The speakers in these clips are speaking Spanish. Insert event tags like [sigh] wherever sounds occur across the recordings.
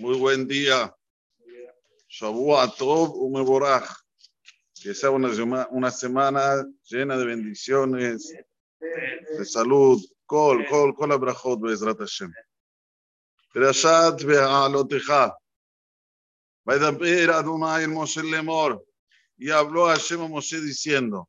Muy buen día. Shavua Tov Umeborach. Que sea una, una semana llena de bendiciones, de salud. Kol, kol, kol abrachot Bezrat Hashem. Perashat Ve'alotecha. Vaidaber Adonai el Moshe Lemor. Y habló Hashem a Moshe diciendo,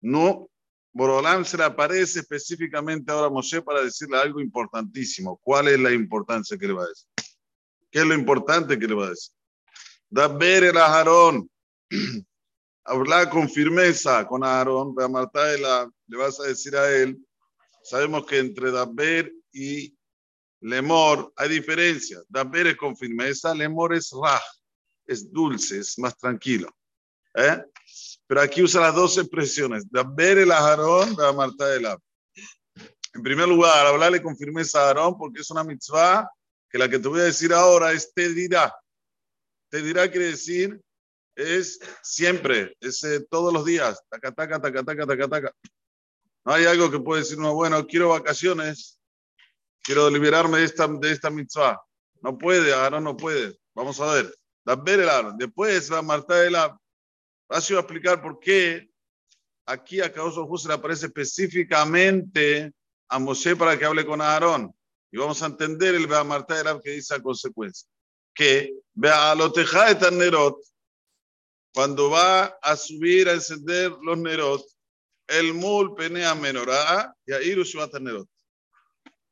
no, Borolam se le aparece específicamente ahora a Moshe para decirle algo importantísimo. ¿Cuál es la importancia que le va a decir? ¿Qué es lo importante que le va a decir? Daber el Aarón. [clears throat] Hablar con firmeza con Aarón. Le vas a decir a él. Sabemos que entre Daber y Lemor hay diferencia. Daber es con firmeza, Lemor es raj, es dulce, es más tranquilo. ¿Eh? Pero aquí usa las dos expresiones. Daber el Aarón, Marta En primer lugar, hablarle con firmeza a Aarón porque es una mitzvah que la que te voy a decir ahora es te dirá. Te dirá quiere decir es siempre, es eh, todos los días. Taca, taca, taca, taca, taca, taca. No hay algo que puede decir uno, bueno, quiero vacaciones, quiero liberarme de esta, de esta mitzvah. No puede, Aarón no puede. Vamos a ver. Después va Marta de la. Rashi va a explicar por qué aquí a Hu se le aparece específicamente a Moshe para que hable con Aarón. Y vamos a entender el Bea Marta de la que dice a consecuencia. Que vea lo teja de Nerot, cuando va a subir a encender los Nerot, el mul penea menorá y a iru Nerot.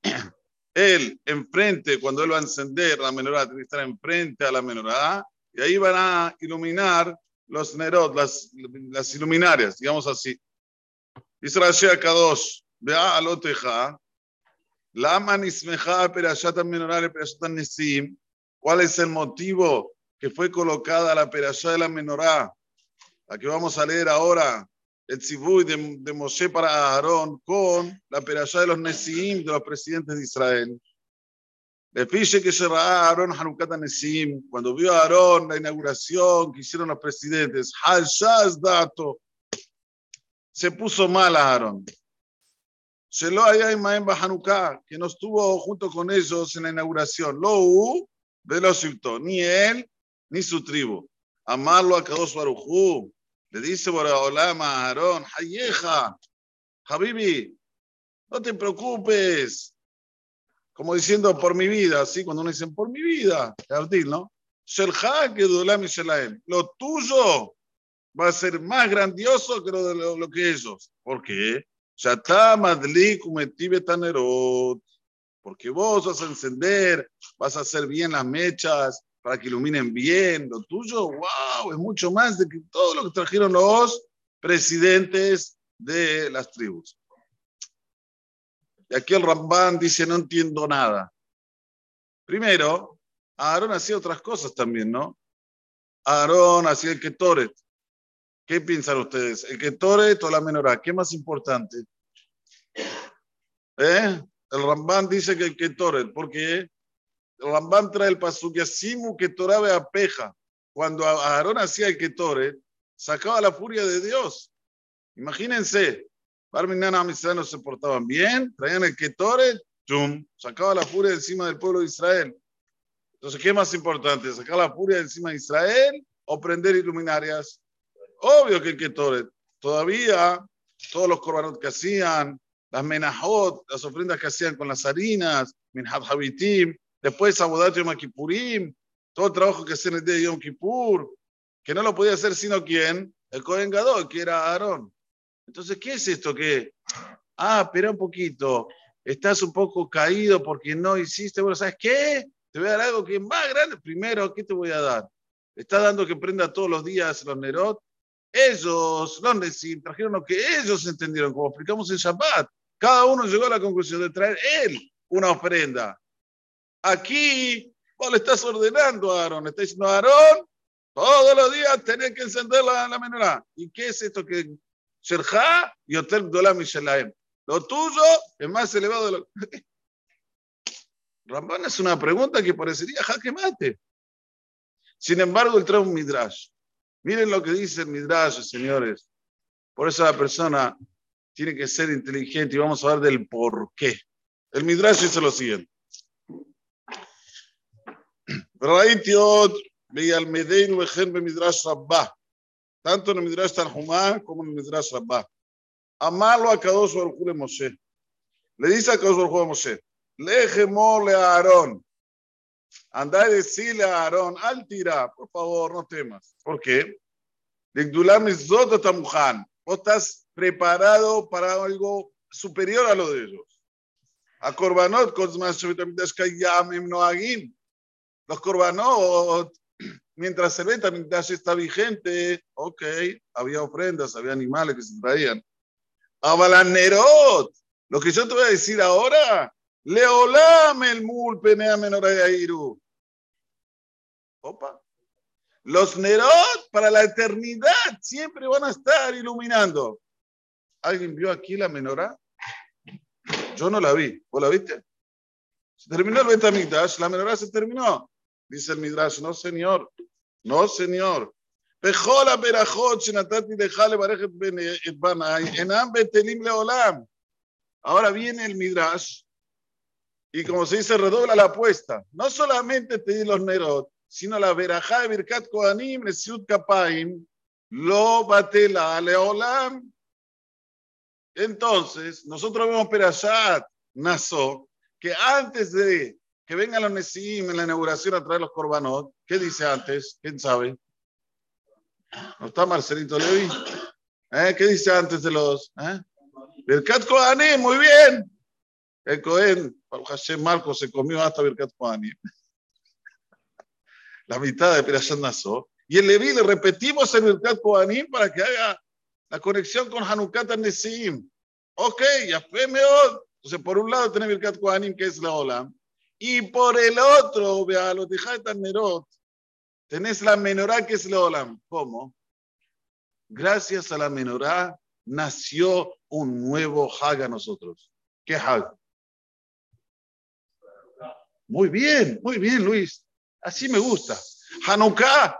[clears throat] Él enfrente, cuando él va a encender la menorá, tiene que estar enfrente a la menorá, y ahí van a iluminar los Nerot, las, las iluminarias, digamos así. Dice Rashi Kadosh, vea lo teja, Lama menorá. ¿Cuál es el motivo que fue colocada la perashá de la menorá? La que vamos a leer ahora, el tzivui de, de Moshe para Aarón con la perashá de los nesim de los presidentes de Israel. Le fiche que se Aarón Hanukat Nesim, cuando vio a Aarón la inauguración que hicieron los presidentes, Hashaz Dato, se puso mal a Aarón. Se lo haya en Hanukkah, que no estuvo junto con ellos en la inauguración. Lo u, lo citó, ni él ni su tribu. Amarlo a Kadosh Barujú. Le dice Boraholam a Aarón, Hayeja, Habibi, no te preocupes. Como diciendo, por mi vida, así cuando uno dice, por mi vida, ¿no? Lo tuyo va a ser más grandioso que lo, lo que ellos. ¿Por qué? Porque vos vas a encender, vas a hacer bien las mechas para que iluminen bien. Lo tuyo, wow, es mucho más de que todo lo que trajeron los presidentes de las tribus. Y aquí el Ramban dice, no entiendo nada. Primero, Aarón hacía otras cosas también, ¿no? Aarón hacía el Ketoret. ¿Qué piensan ustedes? ¿El Ketoret o la menorá? ¿Qué más importante? ¿Eh? El Ramban dice que el Ketoret, porque el Ramban trae el pasuk Yasimu Ketorabe a Peja. Cuando Aarón hacía el Ketoret, sacaba la furia de Dios. Imagínense, Barminana y no se portaban bien, traían el Ketoret, ¡chum! sacaba la furia encima del pueblo de Israel. Entonces, ¿qué más importante? ¿Sacar la furia encima de Israel o prender iluminarias? Obvio que el Ketoret. Todavía todos los corbanos que hacían, las menajot, las ofrendas que hacían con las harinas, minhat después Abodat Yom Kippurim, todo el trabajo que hacían el día de Yom Kippur, que no lo podía hacer sino quién, el Kohen Gadol, que era Aarón. Entonces, ¿qué es esto que? Ah, espera un poquito, estás un poco caído porque no hiciste, bueno, ¿sabes qué? Te voy a dar algo que es más grande. Primero, ¿qué te voy a dar? Está dando que prenda todos los días los Nerot. Ellos, los Nesim, trajeron lo que ellos entendieron, como explicamos en Shabbat. Cada uno llegó a la conclusión de traer él una ofrenda. Aquí vos le estás ordenando a Aarón, le estás diciendo a Aarón, todos los días tenés que encender la, la menorá. ¿Y qué es esto que Sherja y Hotel Dolam? Lo tuyo es más elevado de [laughs] es una pregunta que parecería jaque mate. Sin embargo, él trae un midrash. Miren lo que dice el Midrash, señores. Por eso la persona tiene que ser inteligente y vamos a hablar del por qué. El Midrash dice lo siguiente. Tanto en el Midrash Tanjumá como en el Midrash Rabbah. Amalo a Kadosh Baruj Moshe. Le dice a Kadosh Baruj Moshe, lejemo le Aarón, Anda y decirle a Aarón, al tira, por favor, no temas. ¿Por qué? Vos estás preparado para algo superior a lo de ellos. A Noagim. Los Korbanot [clears throat] mientras el Betamigdash está vigente, ok, había ofrendas, había animales que se traían. Abalanerot, lo que yo te voy a decir ahora, Leolam el mul penea menorayairu. Opa. Los Nerot para la eternidad siempre van a estar iluminando. ¿Alguien vio aquí la menorá? Yo no la vi. ¿Vos la viste? Se terminó el Betamigdash, la menorá se terminó. Dice el Midrash, no señor, no señor. Pejola berajot shenatati dejale barejet et banai enam betelim leolam. Ahora viene el Midrash y como se dice, redobla la apuesta. No solamente te di los nerot, sino la verajá de Birkat Kohanim, Nesiut Kapaim, lo batela leolam. Entonces, nosotros vemos Perashat, Naso, que antes de que vengan los Nesim en la inauguración a traer los Corbanot. ¿Qué dice antes? ¿Quién sabe? ¿No está Marcelito Levi? ¿Eh? ¿Qué dice antes de los? ¿Eh? Birkat Kohanim, muy bien. El Cohen, Hashem Marco se comió hasta Birkat Kohanim. [laughs] La mitad de Pirashat Nassó. Y el Levi le repetimos el Birkat Kohanim para que haga la conexión con Hanukkah Nesim. Ok, ya fue mejor. Entonces, por un lado tenemos Birkat Kohanim, que es la Olam. Y por el otro, vea, los de Nerot, tenés la menorá que es la Olam. ¿Cómo? Gracias a la menorá nació un nuevo Hag a nosotros. ¿Qué Hag? Muy bien, muy bien, Luis. Así me gusta. Hanukkah,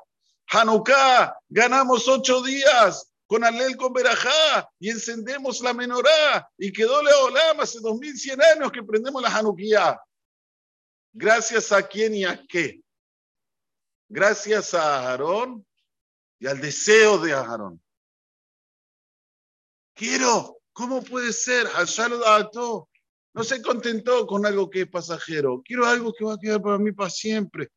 Hanukkah, ganamos ocho días con Alel con Berajá y encendemos la menorá y quedó la Olam hace 2100 años que prendemos la Hanukkah. Gracias a quién y a qué. Gracias a Aarón y al deseo de Aarón. Quiero, ¿cómo puede ser? No se contentó con algo que es pasajero. Quiero algo que va a quedar para mí para siempre.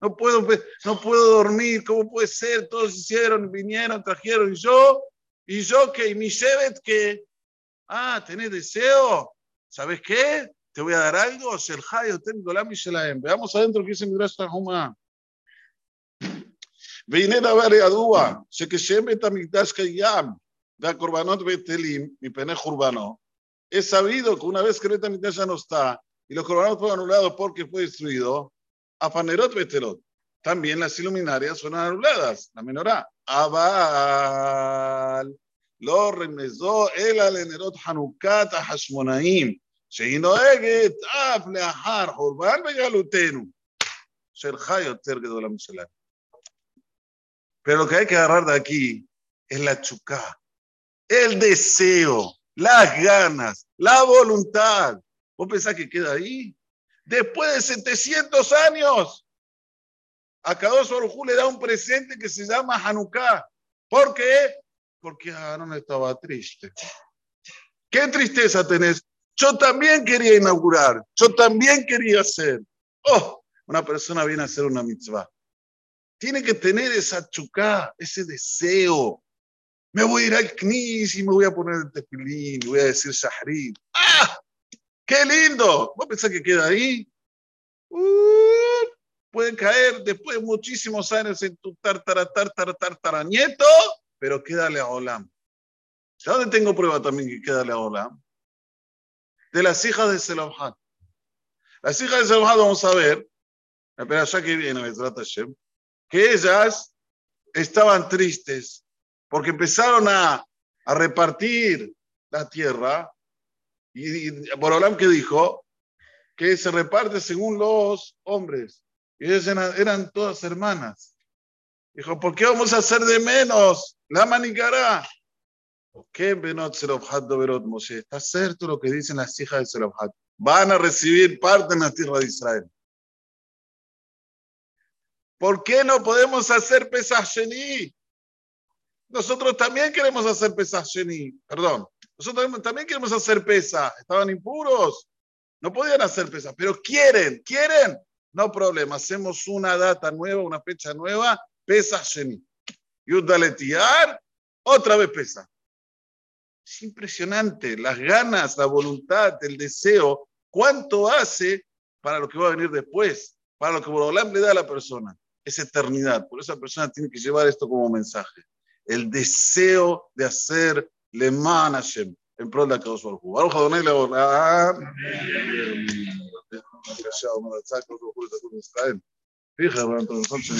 No puedo, no puedo dormir. ¿Cómo puede ser? Todos hicieron, vinieron, trajeron. Y yo, y yo que, y mi Shevet que, ah, ¿tenés deseo? ¿Sabes qué? te voy a dar algo, el Hayo tengo la Mishelaem. Veamos adentro que dice Midrash Tanhuma. והנה דבר ידוע, שכשם בית המקדש קיים והקורבנות בטלים מפני חורבנו, es sabido que una vez que el Betamigdash ya no está y los corbanos fueron anulados porque fue destruido, a Fanerot Betelot, también las iluminarias fueron anuladas, la menorá. Abal, lo remezó el alenerot Hanukat a Hashmonaim, שהיא נוהגת אף לאחר חורבן בגלותנו, שלך יותר גדולה משלנו. Pero lo que hay que agarrar de aquí es la chuká, el deseo, las ganas, la voluntad. ¿Vos pensás que queda ahí? Después de 700 años, a Kadosh Baruj le da un presente que se llama Hanukkah. ¿Por qué? Porque Aaron estaba triste. ¿Qué tristeza tenés? Yo también quería inaugurar, yo también quería hacer. Oh, una persona viene a hacer una mitzvah. Tiene que tener esa chuká, ese deseo. Me voy a ir al knis y me voy a poner el tefilín, voy a decir shahrid. ¡Ah! ¡Qué lindo! ¿Vos pensás que queda ahí? Uh, puede caer después de muchísimos años en tu tartara, tartara, tartara, nieto, pero quédale a Olam. ¿De dónde tengo prueba también que quédale a Olam? de las hijas de Selomhat. Las hijas de Selomhat, vamos a ver, pero ya que viene, que ellas estaban tristes porque empezaron a, a repartir la tierra y, y Borolam que dijo que se reparte según los hombres. Y ellas eran, todas hermanas. Dijo, ¿por qué vamos a hacer de menos? La manicará. ¿Qué Doberot Moshe? Está cierto lo que dicen las hijas de Zelofhat. Van a recibir parte en la tierra de Israel. ¿Por qué no podemos hacer Pesach Sheni? Nosotros también queremos hacer Pesach Sheni. Perdón. Nosotros también queremos hacer Pesach. Estaban impuros. No podían hacer Pesach, pero quieren, quieren. No problema. Hacemos una data nueva, una fecha nueva. Pesach Sheni. Yudaletiar. Otra vez Pesach. Es impresionante. Las ganas, la voluntad, el deseo. ¿Cuánto hace para lo que va a venir después? Para lo que Borolam le da a la persona es eternidad. Por eso la persona tiene que llevar esto como mensaje. El deseo de hacer Le Hashem en pro de la causa del jugo. Fíjate, nosotros,